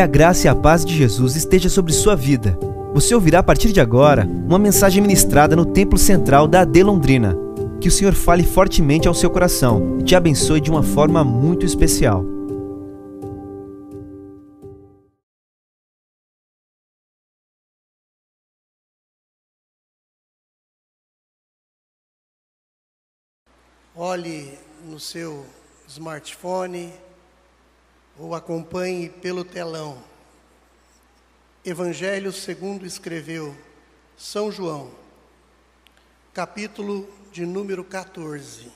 Que a graça e a paz de Jesus esteja sobre sua vida. Você ouvirá a partir de agora uma mensagem ministrada no Templo Central da AD Londrina. Que o Senhor fale fortemente ao seu coração e te abençoe de uma forma muito especial. Olhe no seu smartphone ou acompanhe pelo telão. Evangelho segundo escreveu São João, capítulo de número 14,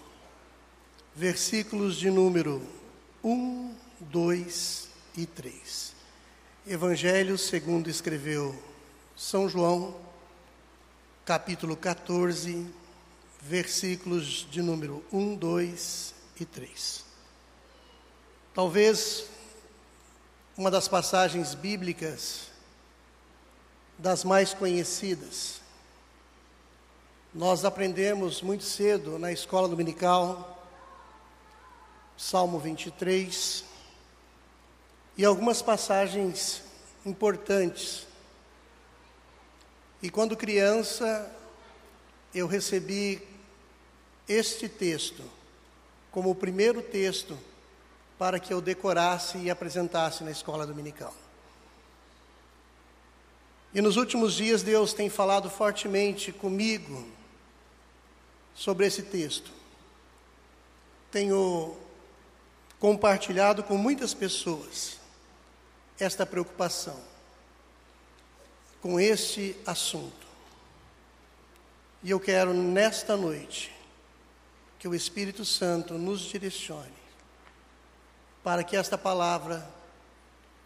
versículos de número 1, 2 e 3. Evangelho segundo escreveu São João, capítulo 14, versículos de número 1, 2 e 3. Talvez uma das passagens bíblicas das mais conhecidas. Nós aprendemos muito cedo na escola dominical, Salmo 23, e algumas passagens importantes. E quando criança, eu recebi este texto como o primeiro texto para que eu decorasse e apresentasse na escola dominical. E nos últimos dias Deus tem falado fortemente comigo sobre esse texto. Tenho compartilhado com muitas pessoas esta preocupação com este assunto. E eu quero nesta noite que o Espírito Santo nos direcione para que esta palavra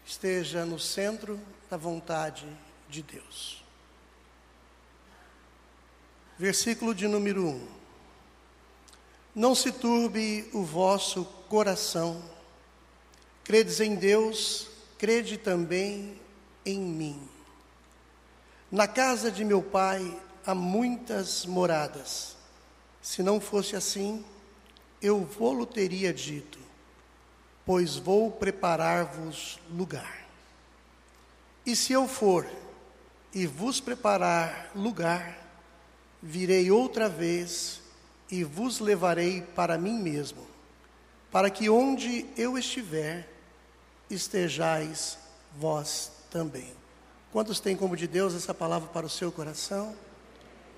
esteja no centro da vontade de Deus. Versículo de número 1. Não se turbe o vosso coração, credes em Deus, crede também em mim. Na casa de meu pai há muitas moradas. Se não fosse assim, eu vou-lo teria dito pois vou preparar-vos lugar. E se eu for e vos preparar lugar, virei outra vez e vos levarei para mim mesmo, para que onde eu estiver, estejais vós também. Quantos têm como de Deus essa palavra para o seu coração?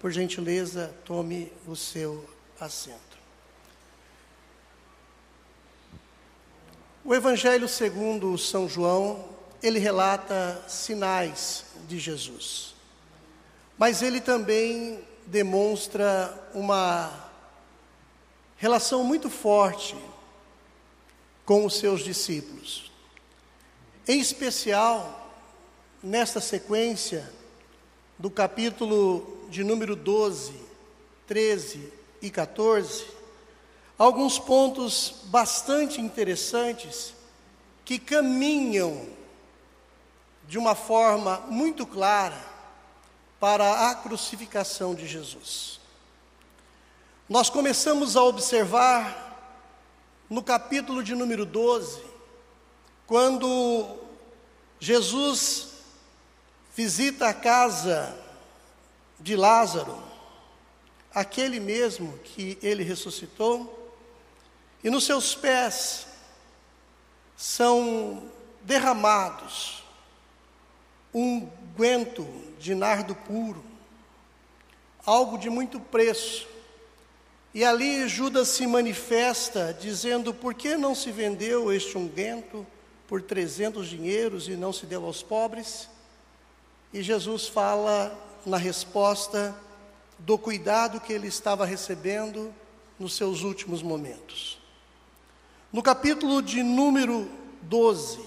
Por gentileza, tome o seu assento. O Evangelho segundo São João, ele relata sinais de Jesus. Mas ele também demonstra uma relação muito forte com os seus discípulos. Em especial, nesta sequência do capítulo de número 12, 13 e 14, alguns pontos bastante interessantes que caminham de uma forma muito clara para a crucificação de Jesus. Nós começamos a observar no capítulo de número 12, quando Jesus visita a casa de Lázaro, aquele mesmo que ele ressuscitou, e nos seus pés são derramados um guento de nardo puro, algo de muito preço. E ali Judas se manifesta dizendo: por que não se vendeu este unguento por 300 dinheiros e não se deu aos pobres? E Jesus fala na resposta do cuidado que ele estava recebendo nos seus últimos momentos. No capítulo de número 12,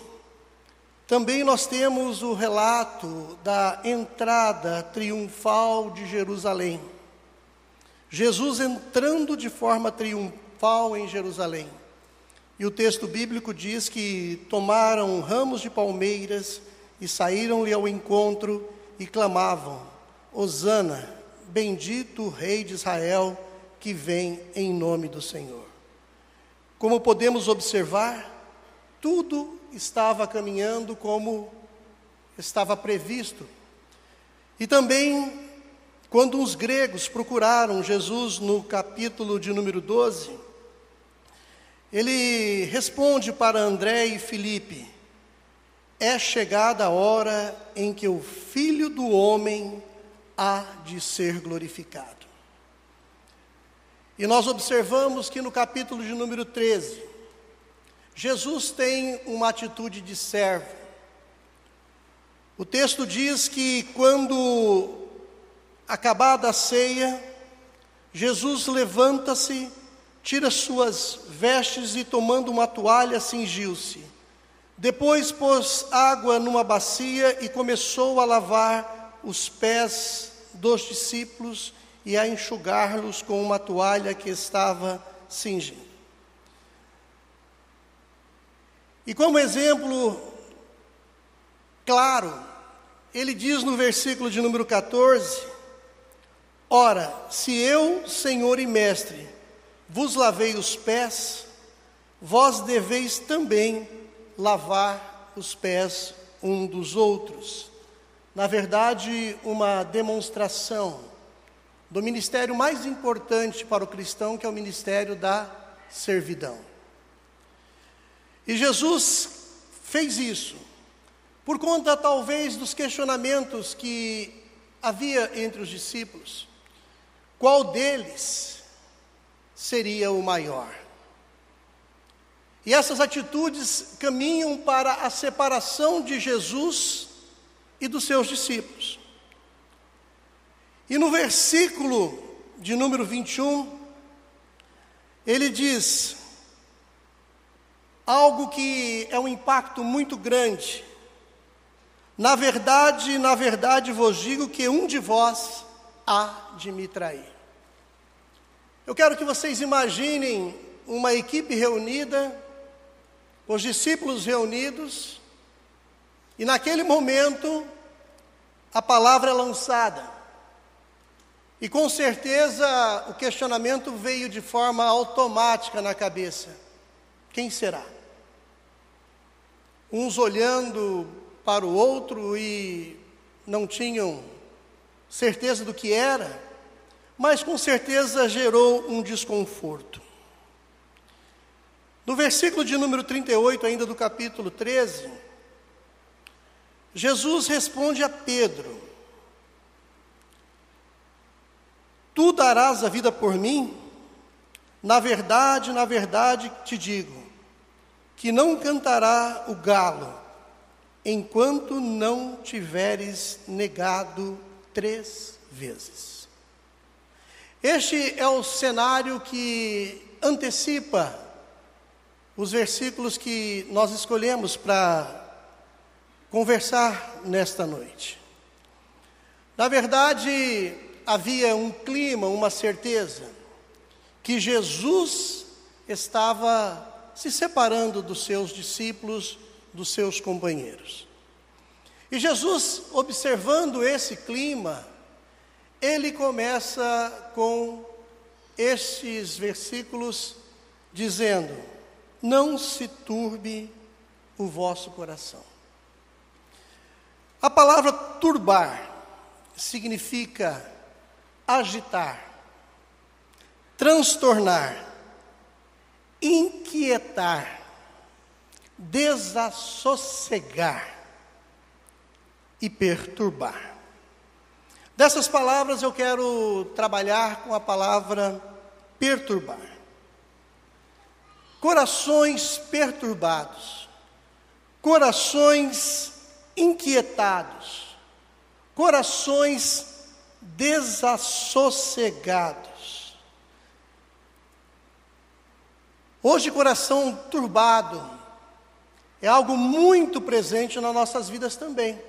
também nós temos o relato da entrada triunfal de Jerusalém. Jesus entrando de forma triunfal em Jerusalém. E o texto bíblico diz que tomaram ramos de palmeiras e saíram-lhe ao encontro e clamavam: Hosana, bendito Rei de Israel que vem em nome do Senhor. Como podemos observar, tudo estava caminhando como estava previsto. E também, quando os gregos procuraram Jesus no capítulo de número 12, ele responde para André e Filipe: É chegada a hora em que o filho do homem há de ser glorificado. E nós observamos que no capítulo de número 13, Jesus tem uma atitude de servo. O texto diz que quando acabada a ceia, Jesus levanta-se, tira suas vestes e, tomando uma toalha, cingiu-se. Depois pôs água numa bacia e começou a lavar os pés dos discípulos e a enxugar-los com uma toalha que estava cingindo. E como exemplo claro, ele diz no versículo de número 14: Ora, se eu, Senhor e Mestre, vos lavei os pés, vós deveis também lavar os pés um dos outros. Na verdade, uma demonstração do ministério mais importante para o cristão, que é o ministério da servidão. E Jesus fez isso, por conta talvez dos questionamentos que havia entre os discípulos. Qual deles seria o maior? E essas atitudes caminham para a separação de Jesus e dos seus discípulos. E no versículo de número 21, ele diz algo que é um impacto muito grande. Na verdade, na verdade vos digo que um de vós há de me trair. Eu quero que vocês imaginem uma equipe reunida, os discípulos reunidos, e naquele momento a palavra é lançada. E com certeza o questionamento veio de forma automática na cabeça: quem será? Uns olhando para o outro e não tinham certeza do que era, mas com certeza gerou um desconforto. No versículo de número 38, ainda do capítulo 13, Jesus responde a Pedro: Tu darás a vida por mim? Na verdade, na verdade te digo, que não cantará o galo, enquanto não tiveres negado três vezes. Este é o cenário que antecipa os versículos que nós escolhemos para conversar nesta noite. Na verdade, havia um clima, uma certeza, que Jesus estava se separando dos seus discípulos, dos seus companheiros. E Jesus, observando esse clima, ele começa com estes versículos dizendo: Não se turbe o vosso coração. A palavra turbar significa agitar, transtornar, inquietar, desassossegar e perturbar. Dessas palavras eu quero trabalhar com a palavra perturbar. Corações perturbados, corações inquietados, corações desassossegados. Hoje, coração turbado é algo muito presente nas nossas vidas também.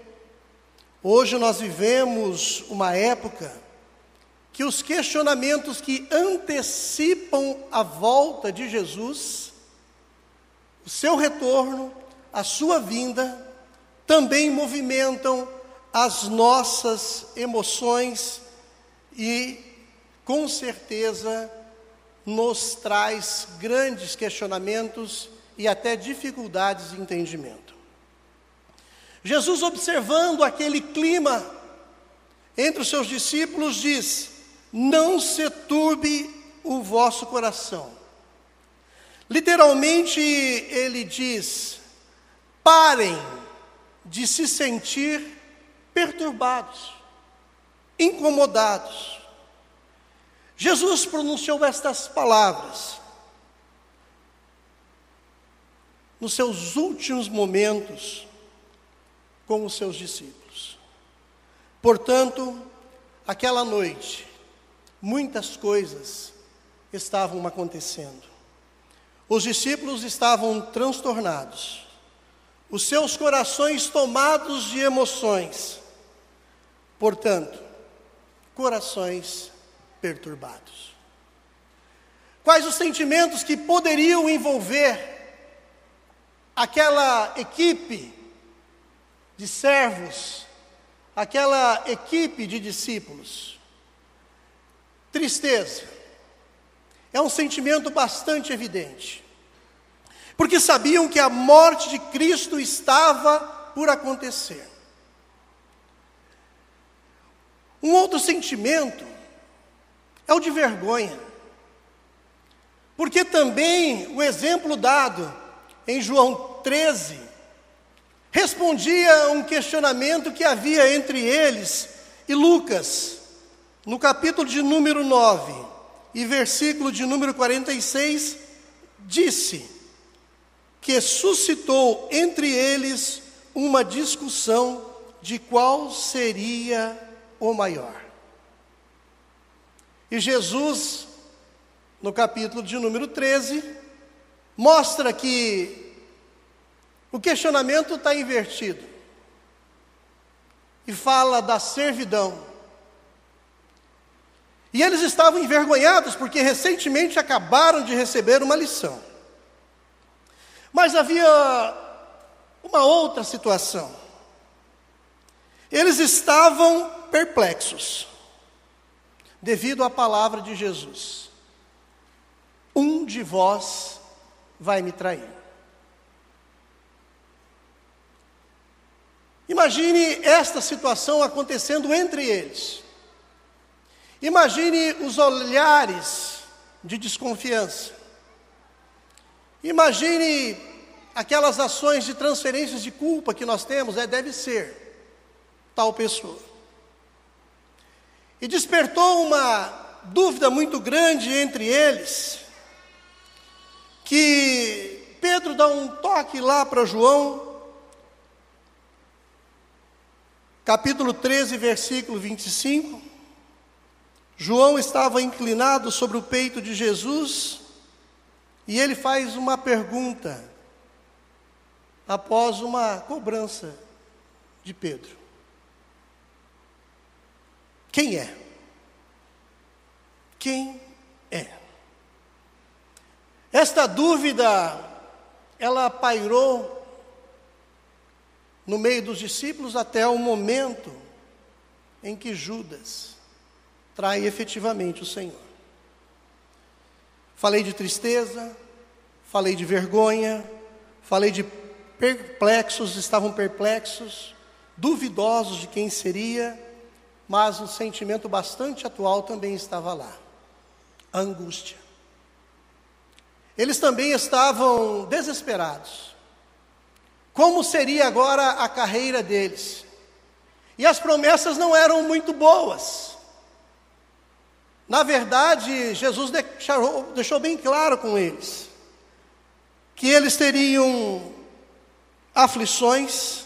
Hoje nós vivemos uma época que os questionamentos que antecipam a volta de Jesus, o seu retorno, a sua vinda, também movimentam as nossas emoções e, com certeza, nos traz grandes questionamentos e até dificuldades de entendimento. Jesus, observando aquele clima entre os seus discípulos, diz: Não se turbe o vosso coração. Literalmente, ele diz: parem de se sentir perturbados, incomodados. Jesus pronunciou estas palavras nos seus últimos momentos com os seus discípulos. Portanto, aquela noite, muitas coisas estavam acontecendo. Os discípulos estavam transtornados, os seus corações tomados de emoções, portanto, corações perturbados. Quais os sentimentos que poderiam envolver aquela equipe de servos, aquela equipe de discípulos? Tristeza. É um sentimento bastante evidente. Porque sabiam que a morte de Cristo estava por acontecer. Um outro sentimento é o de vergonha. Porque também o exemplo dado em João 13 respondia a um questionamento que havia entre eles e Lucas, no capítulo de número 9 e versículo de número 46, disse que suscitou entre eles uma discussão de qual seria o maior. E Jesus, no capítulo de número 13, mostra que o questionamento está invertido e fala da servidão. E eles estavam envergonhados porque recentemente acabaram de receber uma lição. Mas havia uma outra situação. Eles estavam perplexos devido à palavra de Jesus. Um de vós vai me trair. Imagine esta situação acontecendo entre eles. Imagine os olhares de desconfiança. Imagine aquelas ações de transferências de culpa que nós temos, é, deve ser tal pessoa. E despertou uma dúvida muito grande entre eles, que Pedro dá um toque lá para João, capítulo 13, versículo 25. João estava inclinado sobre o peito de Jesus e ele faz uma pergunta após uma cobrança de Pedro. Quem é? Quem é? Esta dúvida, ela pairou no meio dos discípulos até o momento em que Judas trai efetivamente o Senhor. Falei de tristeza, falei de vergonha, falei de perplexos, estavam perplexos, duvidosos de quem seria, mas um sentimento bastante atual também estava lá: a angústia. Eles também estavam desesperados. Como seria agora a carreira deles? E as promessas não eram muito boas. Na verdade, Jesus deixou, deixou bem claro com eles que eles teriam aflições,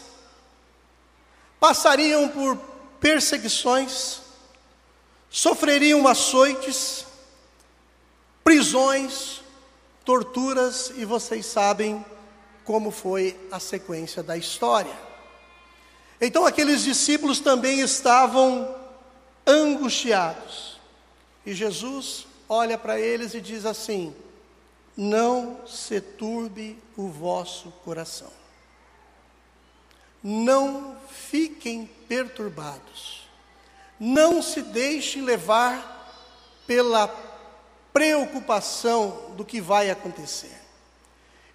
passariam por perseguições, sofreriam açoites, prisões, torturas, e vocês sabem como foi a sequência da história. Então aqueles discípulos também estavam angustiados. E Jesus olha para eles e diz assim: Não se turbe o vosso coração. Não fiquem perturbados. Não se deixem levar pela preocupação do que vai acontecer.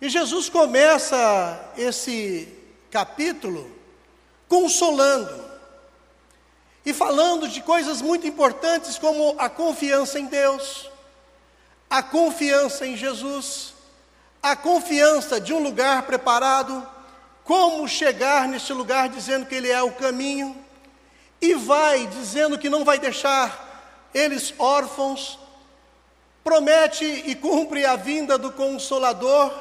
E Jesus começa esse capítulo consolando e falando de coisas muito importantes como a confiança em Deus, a confiança em Jesus, a confiança de um lugar preparado, como chegar neste lugar dizendo que Ele é o caminho, e vai dizendo que não vai deixar eles órfãos, promete e cumpre a vinda do Consolador,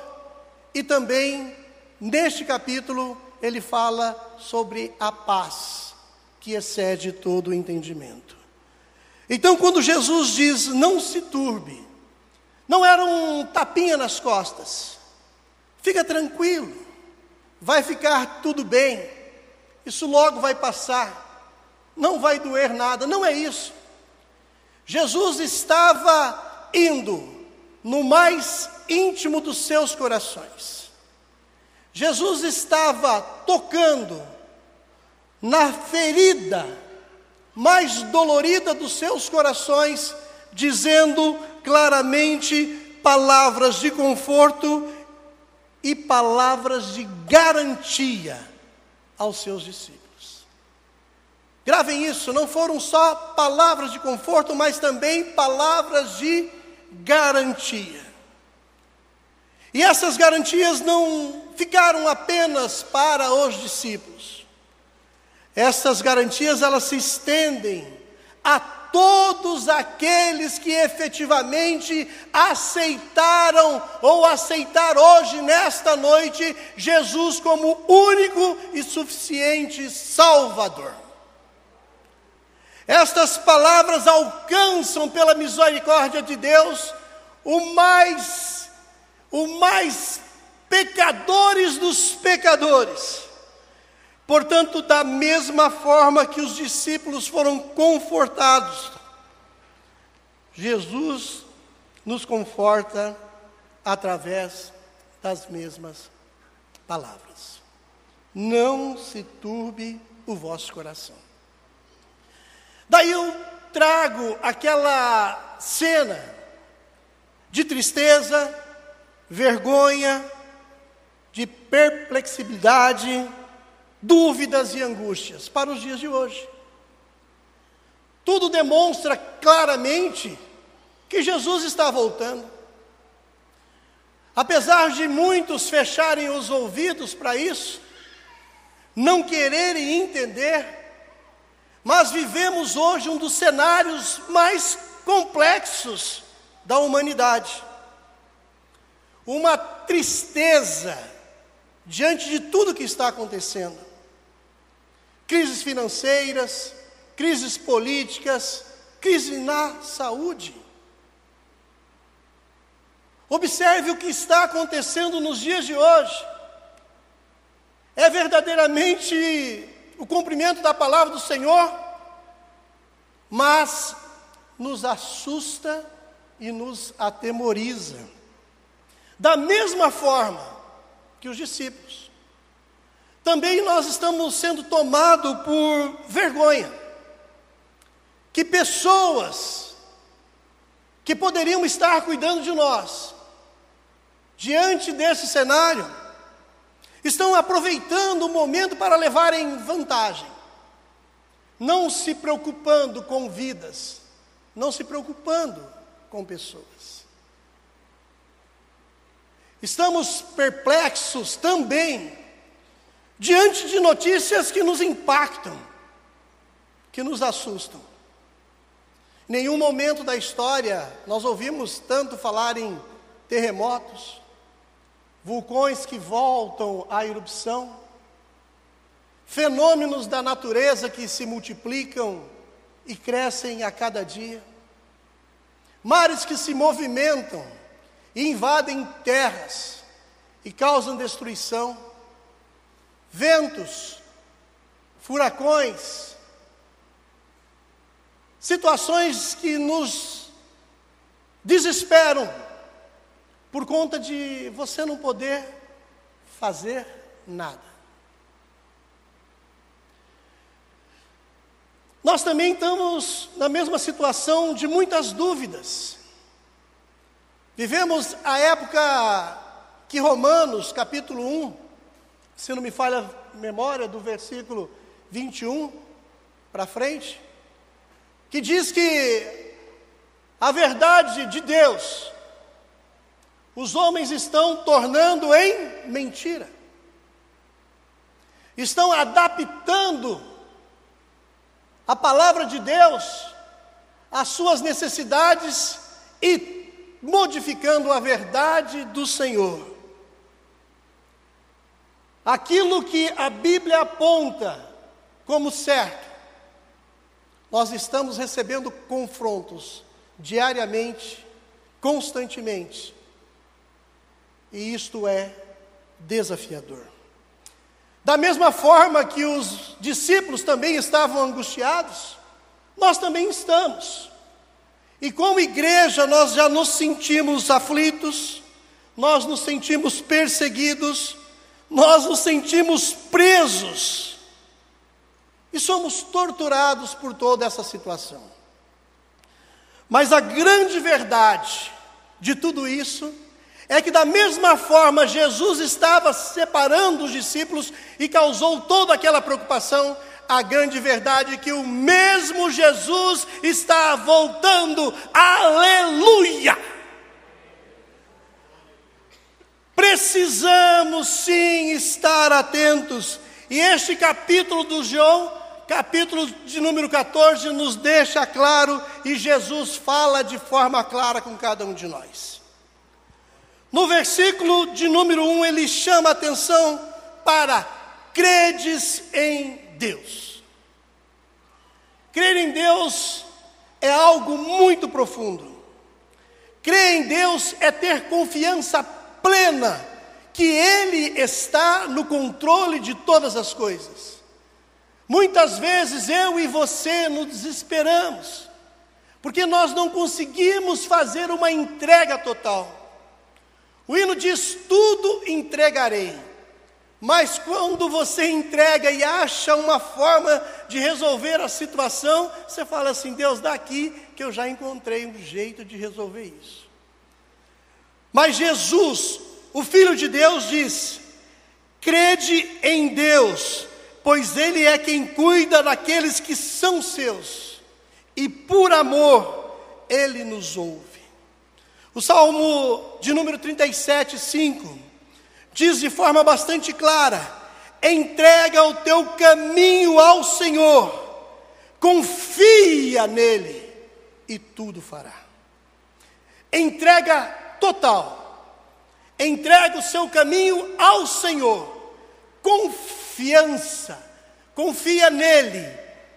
e também, neste capítulo, ele fala sobre a paz, que excede todo o entendimento. Então, quando Jesus diz não se turbe, não era um tapinha nas costas. Fica tranquilo, vai ficar tudo bem, isso logo vai passar, não vai doer nada, não é isso. Jesus estava indo no mais íntimo dos seus corações. Jesus estava tocando na ferida mais dolorida dos seus corações, dizendo claramente palavras de conforto e palavras de garantia aos seus discípulos. Gravem isso, não foram só palavras de conforto, mas também palavras de garantia. E essas garantias não ficaram apenas para os discípulos. Essas garantias elas se estendem a todos aqueles que efetivamente aceitaram ou aceitar hoje, nesta noite, Jesus como único e suficiente Salvador. Estas palavras alcançam pela misericórdia de Deus o mais o mais pecadores dos pecadores. Portanto, da mesma forma que os discípulos foram confortados, Jesus nos conforta através das mesmas palavras. Não se turbe o vosso coração. Daí eu trago aquela cena de tristeza, vergonha, de perplexidade, dúvidas e angústias para os dias de hoje. Tudo demonstra claramente que Jesus está voltando. Apesar de muitos fecharem os ouvidos para isso, não quererem entender, mas vivemos hoje um dos cenários mais complexos da humanidade. Uma tristeza diante de tudo que está acontecendo crises financeiras, crises políticas, crise na saúde. Observe o que está acontecendo nos dias de hoje. É verdadeiramente o cumprimento da palavra do Senhor, mas nos assusta e nos atemoriza. Da mesma forma que os discípulos também nós estamos sendo tomados por vergonha. Que pessoas que poderiam estar cuidando de nós, diante desse cenário, estão aproveitando o momento para levarem vantagem, não se preocupando com vidas, não se preocupando com pessoas. Estamos perplexos também diante de notícias que nos impactam, que nos assustam. Em nenhum momento da história nós ouvimos tanto falar em terremotos, vulcões que voltam à erupção, fenômenos da natureza que se multiplicam e crescem a cada dia, mares que se movimentam e invadem terras e causam destruição ventos, furacões, situações que nos desesperam por conta de você não poder fazer nada. Nós também estamos na mesma situação de muitas dúvidas. Vivemos a época que Romanos, capítulo 1, se não me falha a memória, do versículo 21 para frente, que diz que a verdade de Deus, os homens estão tornando em mentira, estão adaptando a palavra de Deus às suas necessidades e modificando a verdade do Senhor. Aquilo que a Bíblia aponta como certo, nós estamos recebendo confrontos diariamente, constantemente, e isto é desafiador. Da mesma forma que os discípulos também estavam angustiados, nós também estamos. E como igreja, nós já nos sentimos aflitos, nós nos sentimos perseguidos, nós nos sentimos presos e somos torturados por toda essa situação. Mas a grande verdade de tudo isso é que, da mesma forma, Jesus estava separando os discípulos e causou toda aquela preocupação. A grande verdade é que o mesmo Jesus está voltando, aleluia! Precisamos sim estar atentos. E este capítulo do João, capítulo de número 14, nos deixa claro e Jesus fala de forma clara com cada um de nós. No versículo de número 1, ele chama a atenção para credes em Deus. Crer em Deus é algo muito profundo. Crer em Deus é ter confiança plena que Ele está no controle de todas as coisas. Muitas vezes eu e você nos desesperamos, porque nós não conseguimos fazer uma entrega total. O hino diz: Tudo entregarei. Mas quando você entrega e acha uma forma de resolver a situação, você fala assim: Deus, daqui que eu já encontrei um jeito de resolver isso. Mas Jesus, o Filho de Deus, diz: crede em Deus, pois Ele é quem cuida daqueles que são seus, e por amor Ele nos ouve. O Salmo de número 37, 5, diz de forma bastante clara: entrega o teu caminho ao Senhor, confia nele, e tudo fará. Entrega total. Entrega o seu caminho ao Senhor. Confiança. Confia nele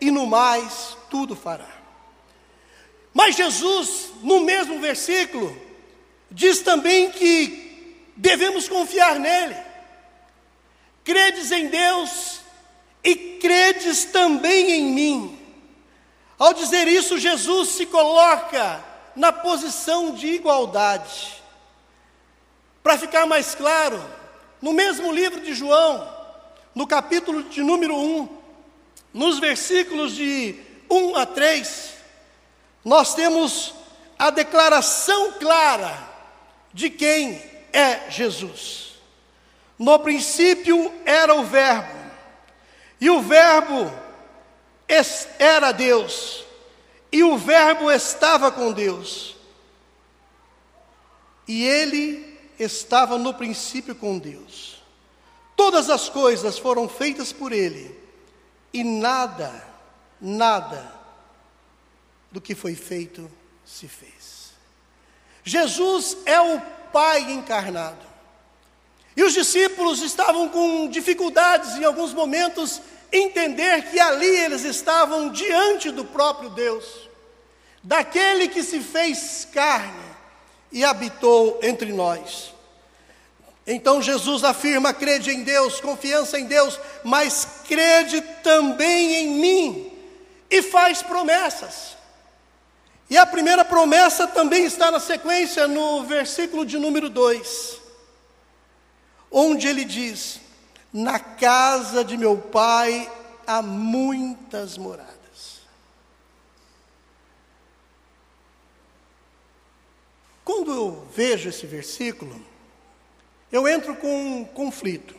e no mais tudo fará. Mas Jesus, no mesmo versículo, diz também que devemos confiar nele. Credes em Deus e credes também em mim. Ao dizer isso, Jesus se coloca na posição de igualdade. Para ficar mais claro, no mesmo livro de João, no capítulo de número 1, nos versículos de 1 a 3, nós temos a declaração clara de quem é Jesus. No princípio era o Verbo, e o Verbo era Deus, e o Verbo estava com Deus, e ele estava no princípio com Deus. Todas as coisas foram feitas por ele, e nada, nada do que foi feito se fez. Jesus é o Pai encarnado. E os discípulos estavam com dificuldades em alguns momentos entender que ali eles estavam diante do próprio Deus, daquele que se fez carne e habitou entre nós. Então Jesus afirma: crede em Deus, confiança em Deus, mas crede também em mim, e faz promessas. E a primeira promessa também está na sequência, no versículo de número 2, onde ele diz: na casa de meu pai há muitas moradas. Quando eu vejo esse versículo, eu entro com um conflito.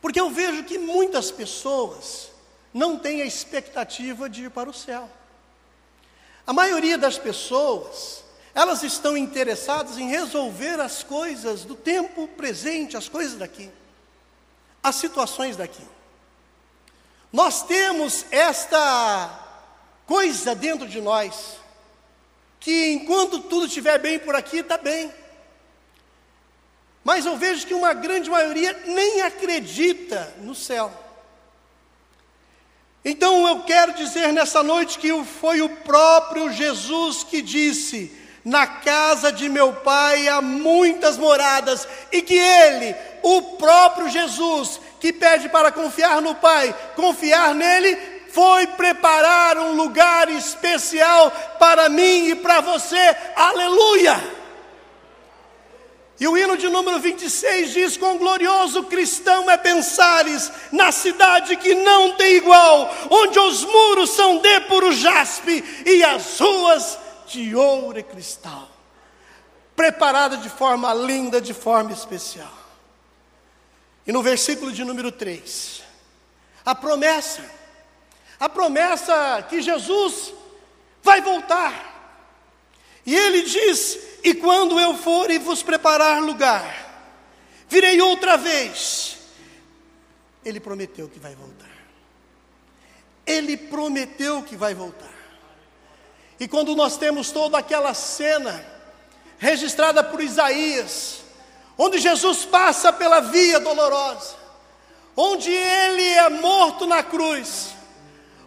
Porque eu vejo que muitas pessoas não têm a expectativa de ir para o céu. A maioria das pessoas, elas estão interessadas em resolver as coisas do tempo presente, as coisas daqui, as situações daqui. Nós temos esta coisa dentro de nós, que enquanto tudo estiver bem por aqui, está bem. Mas eu vejo que uma grande maioria nem acredita no céu. Então eu quero dizer nessa noite que foi o próprio Jesus que disse: Na casa de meu pai há muitas moradas, e que ele, o próprio Jesus, que pede para confiar no Pai, confiar nele, foi preparar um lugar especial para mim e para você. Aleluia! E o hino de número 26 diz: Quão glorioso cristão é pensares na cidade que não tem igual, onde os muros são de puro jaspe e as ruas de ouro e cristal, preparada de forma linda, de forma especial. E no versículo de número 3, a promessa, a promessa que Jesus vai voltar. E ele diz: e quando eu for e vos preparar lugar, virei outra vez. Ele prometeu que vai voltar. Ele prometeu que vai voltar. E quando nós temos toda aquela cena registrada por Isaías, onde Jesus passa pela via dolorosa, onde ele é morto na cruz,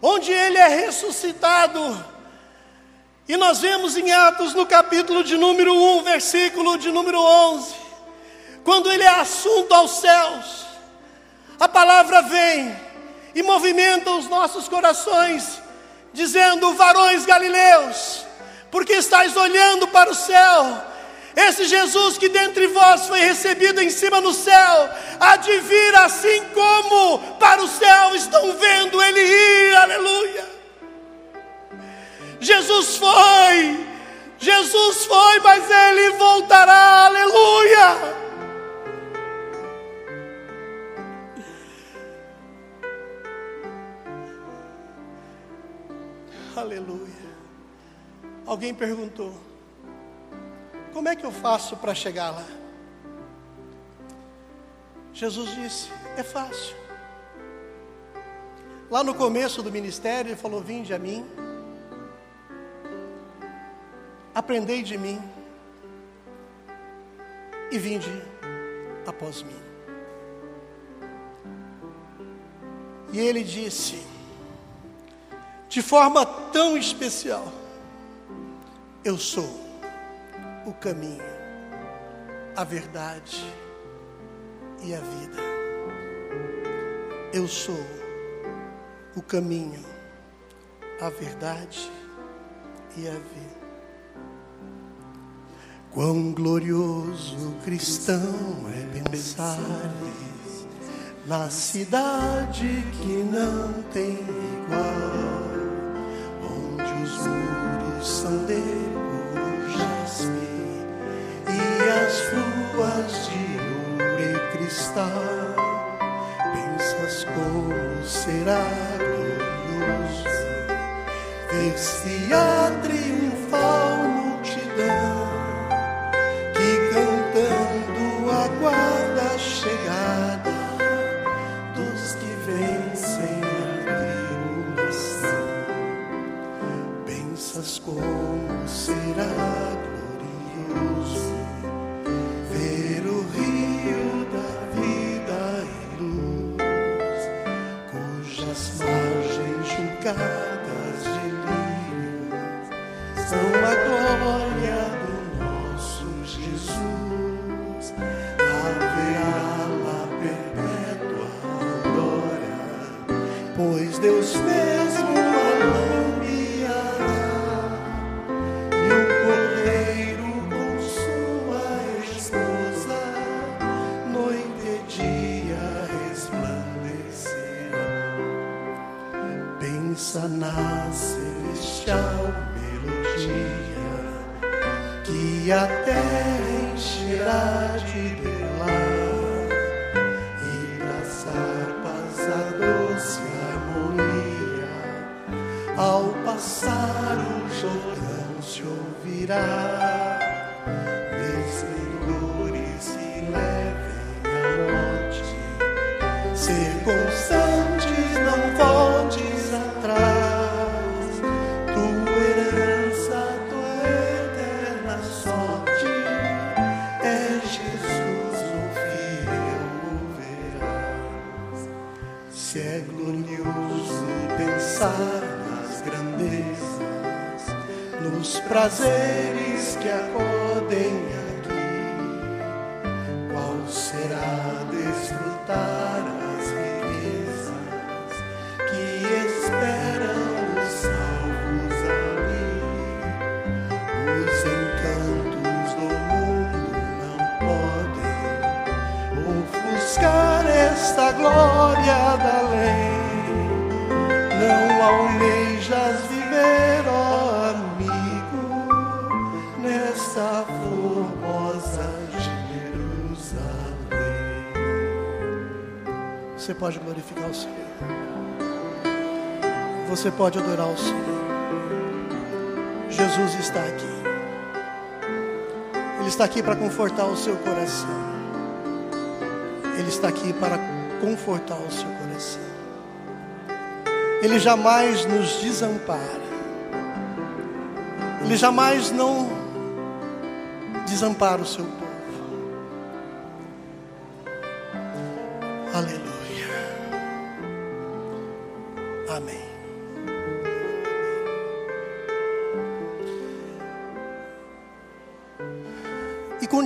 onde ele é ressuscitado. E nós vemos em Atos, no capítulo de número 1, versículo de número 11, quando ele é assunto aos céus, a palavra vem e movimenta os nossos corações, dizendo: varões galileus, porque estáis olhando para o céu, esse Jesus que dentre vós foi recebido em cima no céu, há de vir assim como para o céu estão vendo Jesus foi, mas ele voltará, aleluia. Aleluia. Alguém perguntou: Como é que eu faço para chegar lá? Jesus disse: É fácil. Lá no começo do ministério, ele falou: Vinde a mim Aprendei de mim e vinde após mim. E ele disse, de forma tão especial: Eu sou o caminho, a verdade e a vida. Eu sou o caminho, a verdade e a vida. Quão glorioso cristão é pensar na cidade que não tem igual, onde os muros são de puro e as ruas de ouro e cristal. Pensas como será que a terra encherá de belar e das paz a doce harmonia ao passar o Jordão se ouvirá. Prazeres que acodem aqui, qual será desfrutar as riquezas que esperam os salvos ali? Os encantos do mundo não podem ofuscar esta glória da lei. Não almejas Você pode glorificar o Senhor. Você pode adorar o Senhor. Jesus está aqui. Ele está aqui para confortar o seu coração. Ele está aqui para confortar o seu coração. Ele jamais nos desampara. Ele jamais não desampara o seu povo.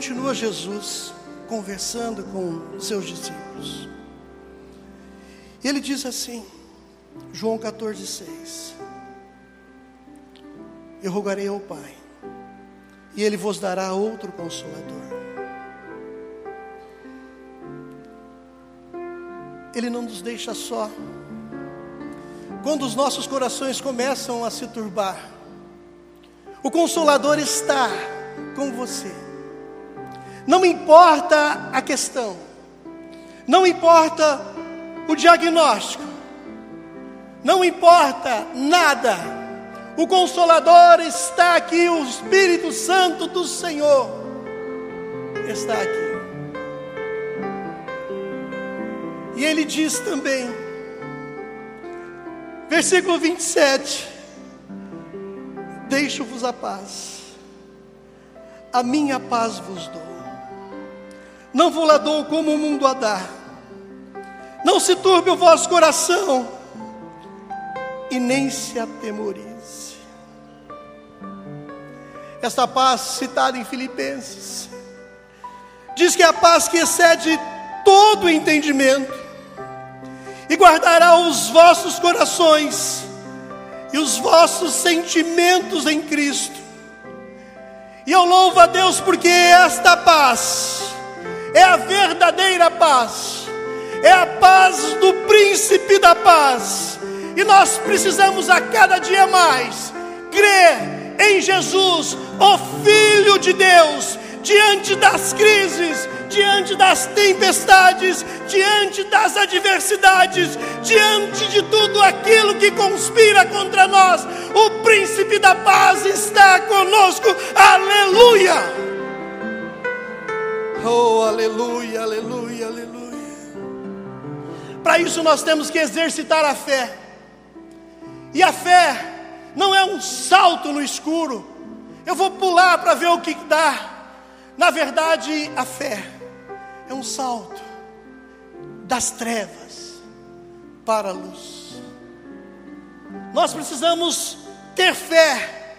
Continua Jesus conversando com seus discípulos. E ele diz assim, João 14, 6: Eu rogarei ao Pai, e Ele vos dará outro consolador. Ele não nos deixa só. Quando os nossos corações começam a se turbar, o Consolador está com você. Não importa a questão, não importa o diagnóstico, não importa nada, o Consolador está aqui, o Espírito Santo do Senhor está aqui. E ele diz também, versículo 27, deixo-vos a paz, a minha paz vos dou. Não vou lá dou como o mundo a dá. Não se turbe o vosso coração e nem se atemorize. Esta paz citada em Filipenses diz que é a paz que excede todo entendimento e guardará os vossos corações e os vossos sentimentos em Cristo. E eu louvo a Deus porque esta paz é a verdadeira paz, é a paz do príncipe da paz. E nós precisamos a cada dia mais crer em Jesus, o Filho de Deus, diante das crises, diante das tempestades, diante das adversidades, diante de tudo aquilo que conspira contra nós, o príncipe da paz está conosco. Aleluia! Oh, aleluia, aleluia, aleluia. Para isso nós temos que exercitar a fé. E a fé não é um salto no escuro. Eu vou pular para ver o que dá. Na verdade, a fé é um salto das trevas para a luz. Nós precisamos ter fé,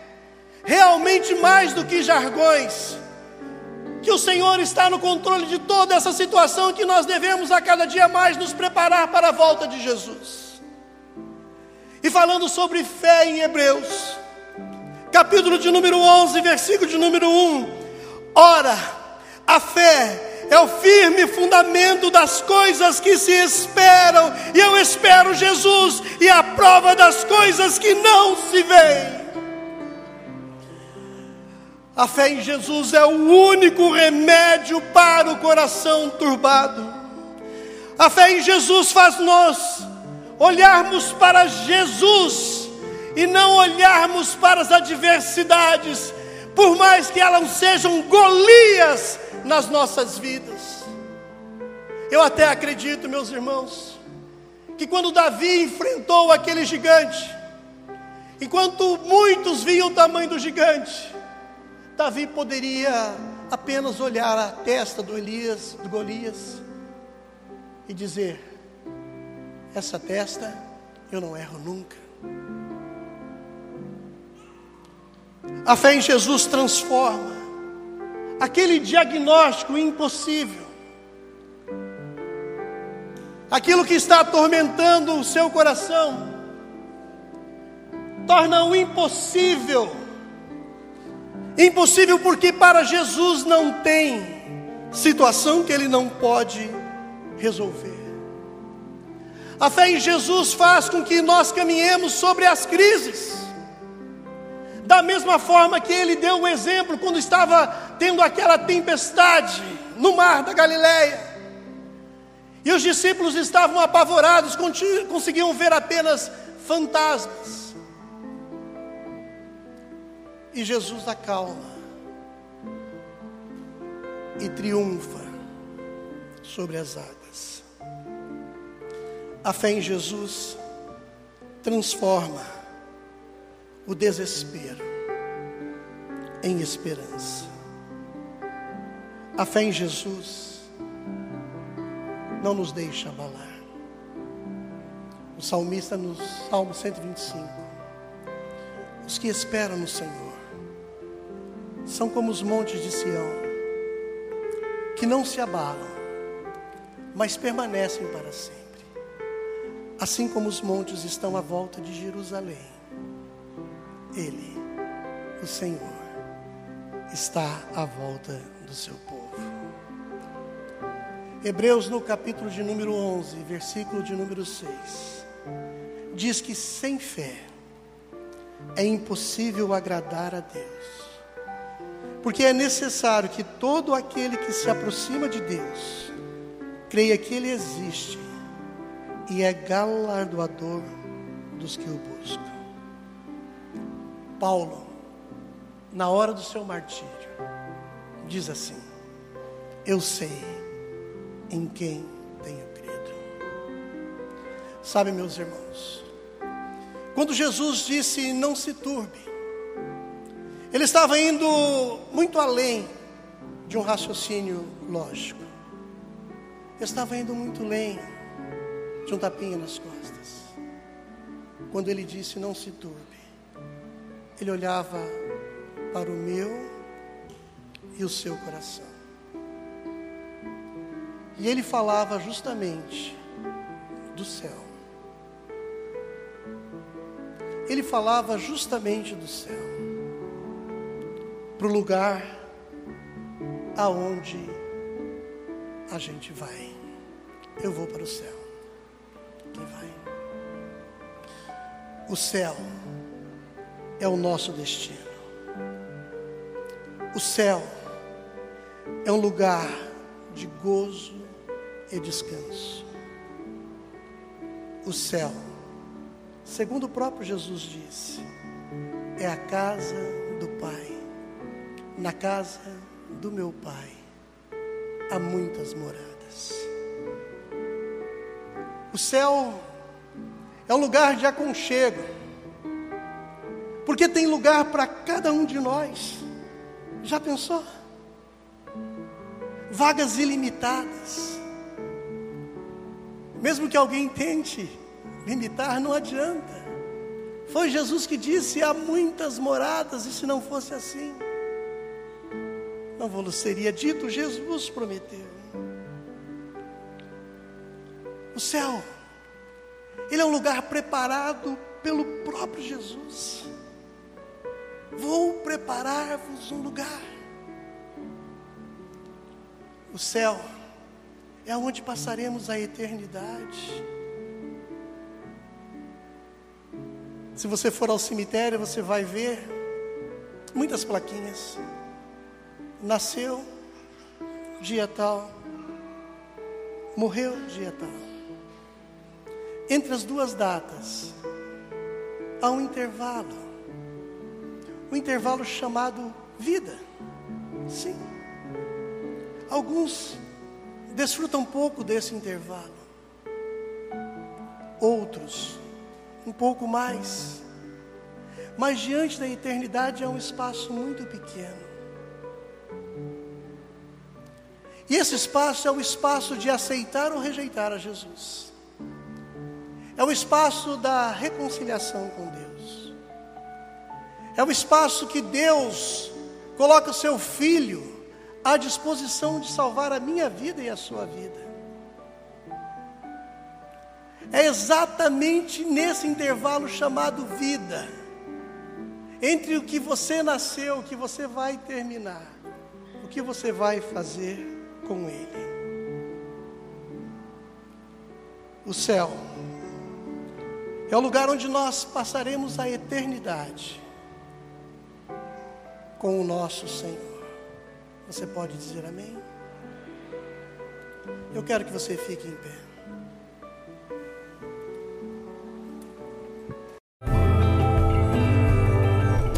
realmente mais do que jargões, que o Senhor está no controle de toda essa situação que nós devemos a cada dia mais nos preparar para a volta de Jesus. E falando sobre fé em Hebreus, capítulo de número 11, versículo de número 1. Ora, a fé é o firme fundamento das coisas que se esperam, e eu espero Jesus, e a prova das coisas que não se veem. A fé em Jesus é o único remédio para o coração turbado. A fé em Jesus faz nós olharmos para Jesus e não olharmos para as adversidades, por mais que elas sejam Golias nas nossas vidas. Eu até acredito, meus irmãos, que quando Davi enfrentou aquele gigante, enquanto muitos viam o tamanho do gigante, Davi poderia apenas olhar a testa do Elias, do Golias, e dizer: essa testa eu não erro nunca. A fé em Jesus transforma aquele diagnóstico impossível, aquilo que está atormentando o seu coração, torna o impossível. Impossível porque para Jesus não tem situação que ele não pode resolver. A fé em Jesus faz com que nós caminhemos sobre as crises. Da mesma forma que ele deu o um exemplo quando estava tendo aquela tempestade no mar da Galileia. E os discípulos estavam apavorados, conseguiam ver apenas fantasmas. E Jesus acalma e triunfa sobre as águas. A fé em Jesus transforma o desespero em esperança. A fé em Jesus não nos deixa abalar. O salmista no Salmo 125: Os que esperam no Senhor são como os montes de Sião, que não se abalam, mas permanecem para sempre. Assim como os montes estão à volta de Jerusalém, Ele, o Senhor, está à volta do seu povo. Hebreus, no capítulo de número 11, versículo de número 6, diz que sem fé é impossível agradar a Deus, porque é necessário que todo aquele que se aproxima de Deus creia que Ele existe e é galardoador dos que o buscam. Paulo, na hora do seu martírio, diz assim: Eu sei em quem tenho crido. Sabe, meus irmãos, quando Jesus disse não se turbe, ele estava indo muito além de um raciocínio lógico. Ele estava indo muito além de um tapinha nas costas. Quando ele disse não se turbe, ele olhava para o meu e o seu coração. E ele falava justamente do céu. Ele falava justamente do céu, para o lugar aonde a gente vai. Eu vou para o céu. Quem vai? O céu é o nosso destino. O céu é um lugar de gozo e descanso. O céu, segundo o próprio Jesus disse, é a casa do Pai. Na casa do meu Pai há muitas moradas. O céu é um lugar de aconchego, porque tem lugar para cada um de nós. Já pensou? Vagas ilimitadas. Mesmo que alguém tente limitar, não adianta. Foi Jesus que disse: há muitas moradas, e se não fosse assim, vos seria dito, Jesus prometeu. O céu, ele é um lugar preparado pelo próprio Jesus. Vou preparar-vos um lugar. O céu é onde passaremos a eternidade. Se você for ao cemitério, você vai ver muitas plaquinhas. Nasceu dia tal, morreu dia tal. Entre as duas datas, há um intervalo um intervalo chamado vida. Sim. Alguns desfrutam um pouco desse intervalo. Outros, um pouco mais. Mas diante da eternidade é um espaço muito pequeno. E esse espaço é o espaço de aceitar ou rejeitar a Jesus. É o espaço da reconciliação com Deus. É o espaço que Deus coloca o seu filho à disposição de salvar a minha vida e a sua vida. É exatamente nesse intervalo chamado vida, entre o que você nasceu, o que você vai terminar, o que você vai fazer com Ele. O céu é o lugar onde nós passaremos a eternidade com o nosso Senhor. Você pode dizer amém? Eu quero que você fique em pé.